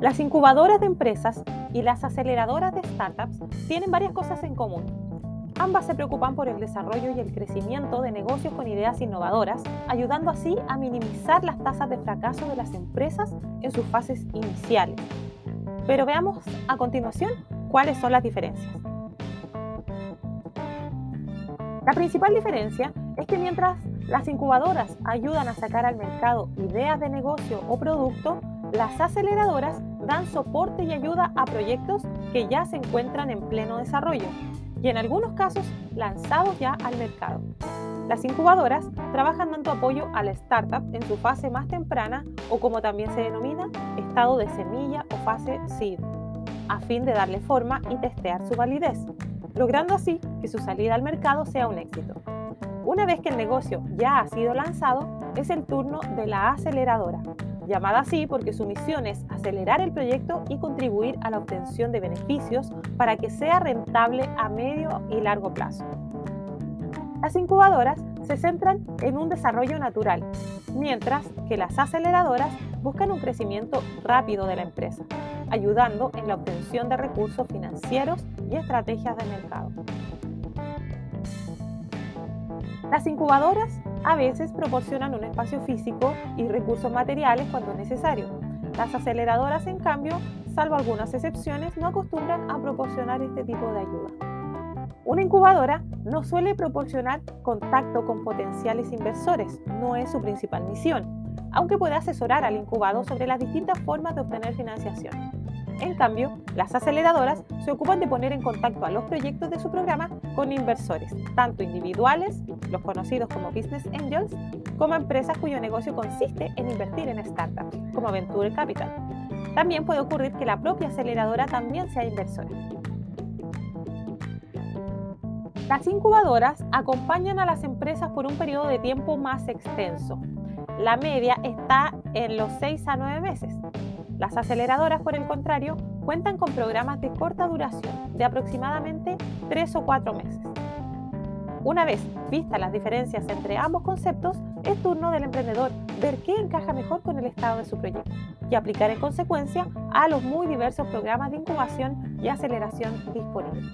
Las incubadoras de empresas y las aceleradoras de startups tienen varias cosas en común. Ambas se preocupan por el desarrollo y el crecimiento de negocios con ideas innovadoras, ayudando así a minimizar las tasas de fracaso de las empresas en sus fases iniciales. Pero veamos a continuación cuáles son las diferencias. La principal diferencia es que mientras las incubadoras ayudan a sacar al mercado ideas de negocio o producto, las aceleradoras dan soporte y ayuda a proyectos que ya se encuentran en pleno desarrollo y en algunos casos lanzados ya al mercado. Las incubadoras trabajan dando apoyo a la startup en su fase más temprana o como también se denomina, estado de semilla o fase seed, a fin de darle forma y testear su validez, logrando así que su salida al mercado sea un éxito. Una vez que el negocio ya ha sido lanzado, es el turno de la aceleradora, llamada así porque su misión es acelerar el proyecto y contribuir a la obtención de beneficios para que sea rentable a medio y largo plazo. Las incubadoras se centran en un desarrollo natural, mientras que las aceleradoras buscan un crecimiento rápido de la empresa, ayudando en la obtención de recursos financieros y estrategias de mercado. Las incubadoras a veces proporcionan un espacio físico y recursos materiales cuando es necesario. Las aceleradoras, en cambio, salvo algunas excepciones, no acostumbran a proporcionar este tipo de ayuda. Una incubadora no suele proporcionar contacto con potenciales inversores, no es su principal misión, aunque puede asesorar al incubado sobre las distintas formas de obtener financiación. En cambio, las aceleradoras se ocupan de poner en contacto a los proyectos de su programa con inversores, tanto individuales, los conocidos como business angels, como empresas cuyo negocio consiste en invertir en startups, como Venture Capital. También puede ocurrir que la propia aceleradora también sea inversora. Las incubadoras acompañan a las empresas por un periodo de tiempo más extenso. La media está en los 6 a 9 meses, las aceleradoras, por el contrario, cuentan con programas de corta duración, de aproximadamente 3 o 4 meses. Una vez vistas las diferencias entre ambos conceptos, es turno del emprendedor ver qué encaja mejor con el estado de su proyecto y aplicar en consecuencia a los muy diversos programas de incubación y aceleración disponibles.